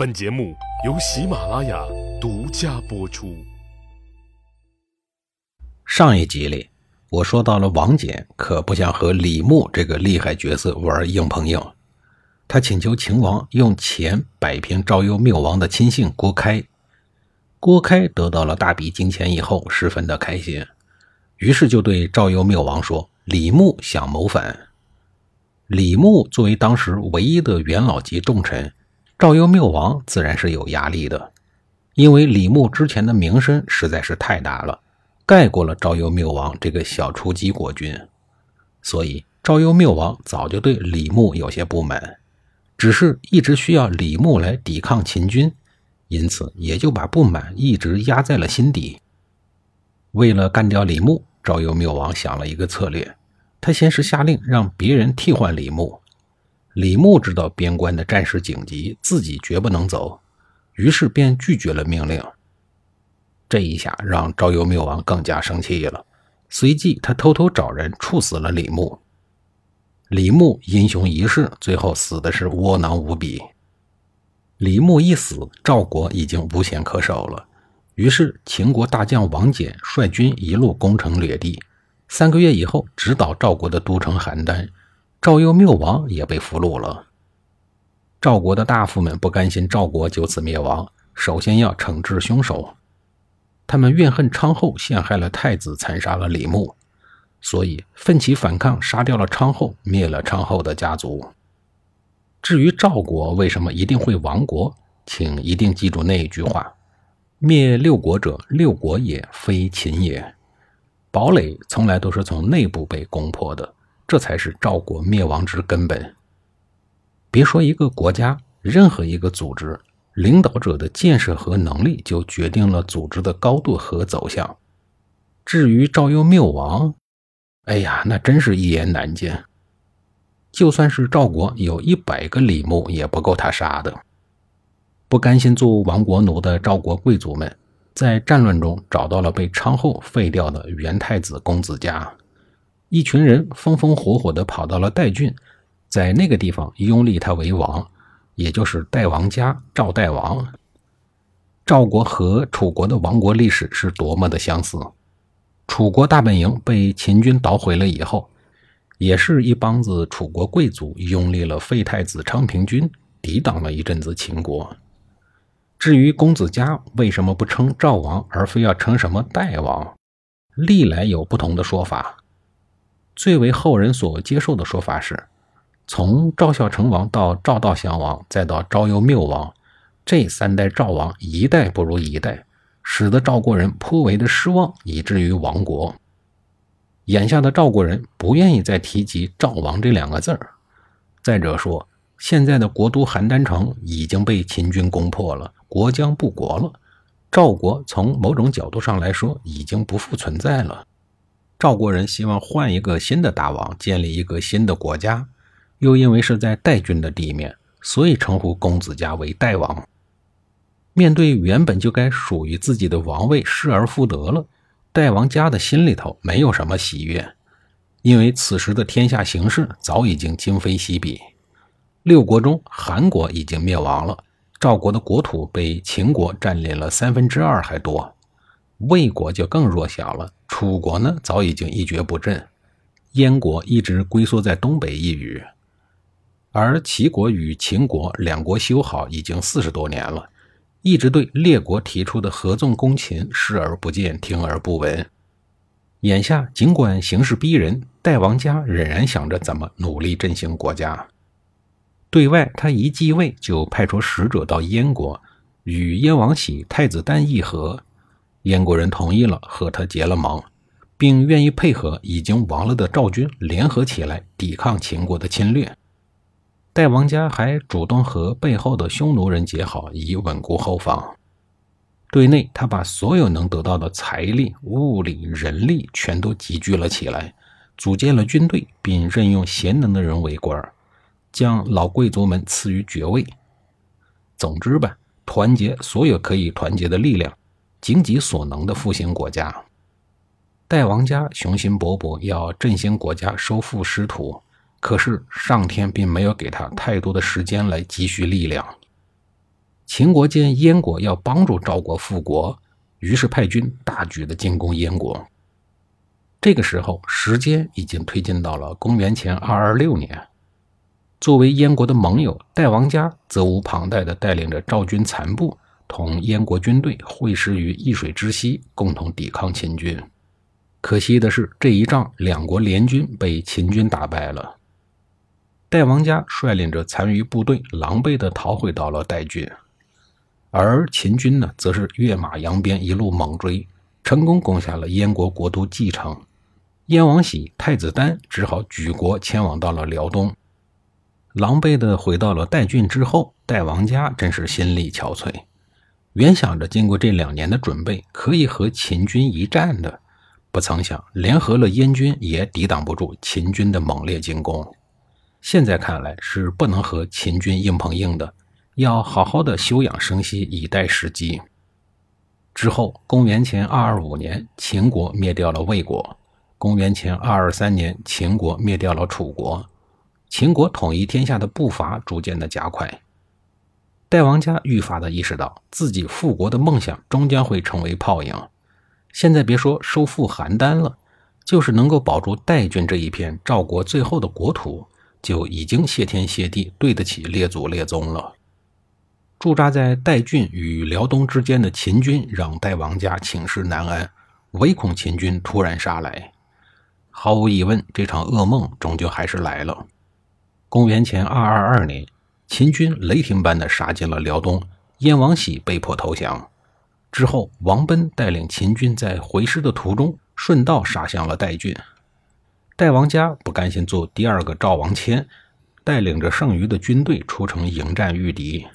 本节目由喜马拉雅独家播出。上一集里，我说到了王翦可不想和李牧这个厉害角色玩硬碰硬，他请求秦王用钱摆平赵幽缪王的亲信郭开。郭开得到了大笔金钱以后，十分的开心，于是就对赵幽缪王说：“李牧想谋反。”李牧作为当时唯一的元老级重臣。赵幽缪王自然是有压力的，因为李牧之前的名声实在是太大了，盖过了赵幽缪王这个小雏鸡国君，所以赵幽缪王早就对李牧有些不满，只是一直需要李牧来抵抗秦军，因此也就把不满一直压在了心底。为了干掉李牧，赵幽缪王想了一个策略，他先是下令让别人替换李牧。李牧知道边关的战事紧急，自己绝不能走，于是便拒绝了命令。这一下让赵幽缪王更加生气了，随即他偷偷找人处死了李牧。李牧英雄一世，最后死的是窝囊无比。李牧一死，赵国已经无险可守了，于是秦国大将王翦率军一路攻城略地，三个月以后，直捣赵国的都城邯郸。赵幽缪王也被俘虏了。赵国的大夫们不甘心赵国就此灭亡，首先要惩治凶手。他们怨恨昌后陷害了太子，残杀了李牧，所以奋起反抗，杀掉了昌后，灭了昌后的家族。至于赵国为什么一定会亡国，请一定记住那一句话：灭六国者，六国也，非秦也。堡垒从来都是从内部被攻破的。这才是赵国灭亡之根本。别说一个国家，任何一个组织，领导者的建设和能力就决定了组织的高度和走向。至于赵幽灭亡，哎呀，那真是一言难尽。就算是赵国有一百个李牧，也不够他杀的。不甘心做亡国奴的赵国贵族们，在战乱中找到了被昌后废掉的元太子公子嘉。一群人风风火火地跑到了代郡，在那个地方拥立他为王，也就是代王家赵代王。赵国和楚国的亡国历史是多么的相似。楚国大本营被秦军捣毁了以后，也是一帮子楚国贵族拥立了废太子昌平君，抵挡了一阵子秦国。至于公子嘉为什么不称赵王，而非要称什么代王，历来有不同的说法。最为后人所接受的说法是，从赵孝成王到赵悼襄王，再到赵幽缪王，这三代赵王一代不如一代，使得赵国人颇为的失望，以至于亡国。眼下的赵国人不愿意再提及赵王这两个字儿。再者说，现在的国都邯郸城已经被秦军攻破了，国将不国了，赵国从某种角度上来说已经不复存在了。赵国人希望换一个新的大王，建立一个新的国家，又因为是在代郡的地面，所以称呼公子家为代王。面对原本就该属于自己的王位失而复得了，代王家的心里头没有什么喜悦，因为此时的天下形势早已经今非昔比。六国中，韩国已经灭亡了，赵国的国土被秦国占领了三分之二还多。魏国就更弱小了，楚国呢早已经一蹶不振，燕国一直龟缩在东北一隅，而齐国与秦国两国修好已经四十多年了，一直对列国提出的合纵攻秦视而不见，听而不闻。眼下尽管形势逼人，代王家仍然想着怎么努力振兴国家。对外，他一继位就派出使者到燕国，与燕王喜、太子丹议和。燕国人同意了，和他结了盟，并愿意配合已经亡了的赵军联合起来抵抗秦国的侵略。代王家还主动和背后的匈奴人结好，以稳固后方。对内，他把所有能得到的财力、物力、人力全都集聚了起来，组建了军队，并任用贤能的人为官，将老贵族们赐予爵位。总之吧，团结所有可以团结的力量。尽己所能的复兴国家，代王家雄心勃勃，要振兴国家，收复失土。可是上天并没有给他太多的时间来积蓄力量。秦国见燕国要帮助赵国复国，于是派军大举的进攻燕国。这个时候，时间已经推进到了公元前二二六年。作为燕国的盟友，代王家责无旁贷地带领着赵军残部，同燕国军队会师于易水之西，共同抵抗秦军。可惜的是，这一仗两国联军被秦军打败了。代王家率领着残余部队，狼狈地逃回到了代郡。而秦军呢，则是跃马扬鞭，一路猛追，成功攻下了燕国国都蓟城。燕王喜、太子丹只好举国迁往到了辽东。狼狈地回到了代郡之后，代王家真是心力憔悴。原想着经过这两年的准备，可以和秦军一战的，不曾想联合了燕军也抵挡不住秦军的猛烈进攻。现在看来是不能和秦军硬碰硬的。要好好的休养生息，以待时机。之后，公元前二二五年，秦国灭掉了魏国；公元前二二三年，秦国灭掉了楚国。秦国统一天下的步伐逐渐的加快。代王家愈发的意识到，自己复国的梦想终将会成为泡影。现在别说收复邯郸了，就是能够保住代郡这一片赵国最后的国土，就已经谢天谢地，对得起列祖列宗了。驻扎在代郡与辽东之间的秦军让代王家寝食难安，唯恐秦军突然杀来。毫无疑问，这场噩梦终究还是来了。公元前二二二年，秦军雷霆般的杀进了辽东，燕王喜被迫投降。之后，王贲带领秦军在回师的途中，顺道杀向了代郡。代王家不甘心做第二个赵王谦，带领着剩余的军队出城迎战御敌。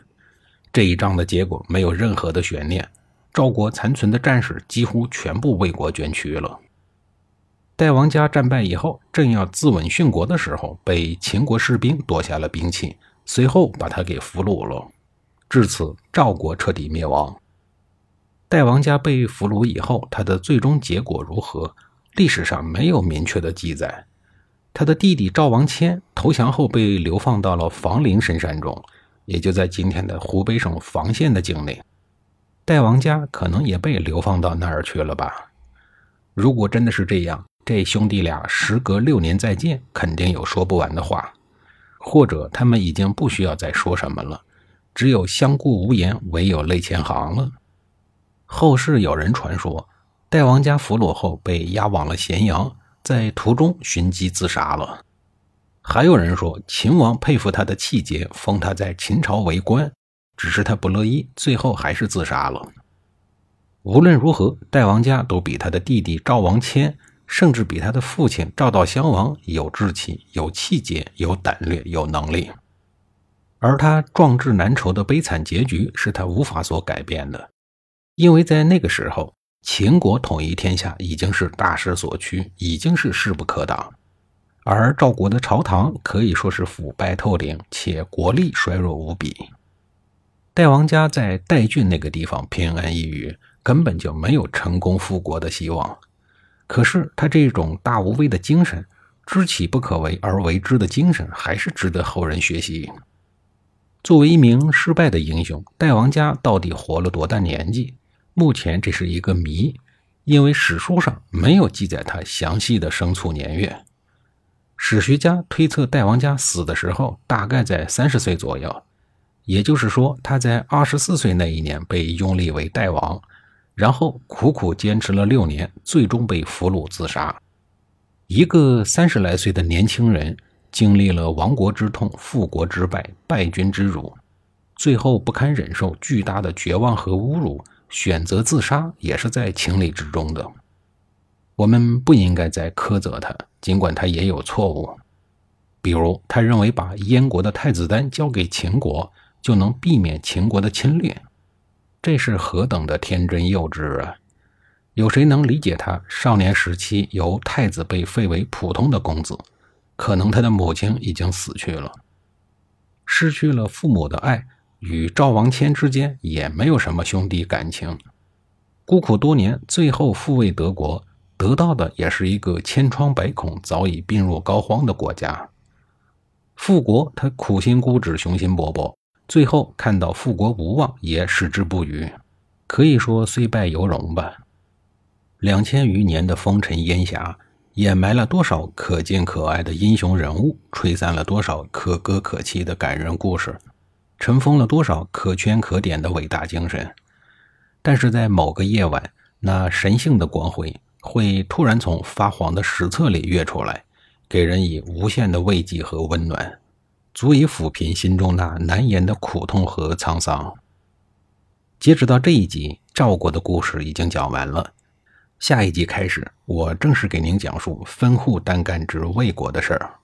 这一仗的结果没有任何的悬念，赵国残存的战士几乎全部为国捐躯了。代王家战败以后，正要自刎殉国的时候，被秦国士兵夺下了兵器，随后把他给俘虏了。至此，赵国彻底灭亡。代王家被俘虏以后，他的最终结果如何？历史上没有明确的记载。他的弟弟赵王谦投降后，被流放到了房陵深山中。也就在今天的湖北省房县的境内，代王家可能也被流放到那儿去了吧？如果真的是这样，这兄弟俩时隔六年再见，肯定有说不完的话，或者他们已经不需要再说什么了，只有相顾无言，唯有泪千行了。后世有人传说，代王家俘虏后被押往了咸阳，在途中寻机自杀了。还有人说，秦王佩服他的气节，封他在秦朝为官，只是他不乐意，最后还是自杀了。无论如何，代王家都比他的弟弟赵王谦，甚至比他的父亲赵悼襄王有志气、有气节、有胆略、有能力。而他壮志难酬的悲惨结局，是他无法所改变的，因为在那个时候，秦国统一天下已经是大势所趋，已经是势不可挡。而赵国的朝堂可以说是腐败透顶，且国力衰弱无比。代王家在代郡那个地方偏安一隅，根本就没有成功复国的希望。可是他这种大无畏的精神，知其不可为而为之的精神，还是值得后人学习。作为一名失败的英雄，代王家到底活了多大年纪？目前这是一个谜，因为史书上没有记载他详细的生卒年月。史学家推测，代王家死的时候大概在三十岁左右，也就是说，他在二十四岁那一年被拥立为代王，然后苦苦坚持了六年，最终被俘虏自杀。一个三十来岁的年轻人，经历了亡国之痛、复国之败、败军之辱，最后不堪忍受巨大的绝望和侮辱，选择自杀，也是在情理之中的。我们不应该再苛责他，尽管他也有错误。比如，他认为把燕国的太子丹交给秦国就能避免秦国的侵略，这是何等的天真幼稚啊！有谁能理解他少年时期由太子被废为普通的公子？可能他的母亲已经死去了，失去了父母的爱，与赵王谦之间也没有什么兄弟感情，孤苦多年，最后复位德国。得到的也是一个千疮百孔、早已病入膏肓的国家。复国，他苦心孤诣、雄心勃勃，最后看到复国无望，也矢志不渝，可以说虽败犹荣吧。两千余年的风尘烟霞，掩埋了多少可敬可爱的英雄人物，吹散了多少可歌可泣的感人故事，尘封了多少可圈可点的伟大精神。但是在某个夜晚，那神性的光辉会突然从发黄的史册里跃出来，给人以无限的慰藉和温暖，足以抚平心中那难言的苦痛和沧桑。截止到这一集，赵国的故事已经讲完了。下一集开始，我正式给您讲述分户单干之魏国的事儿。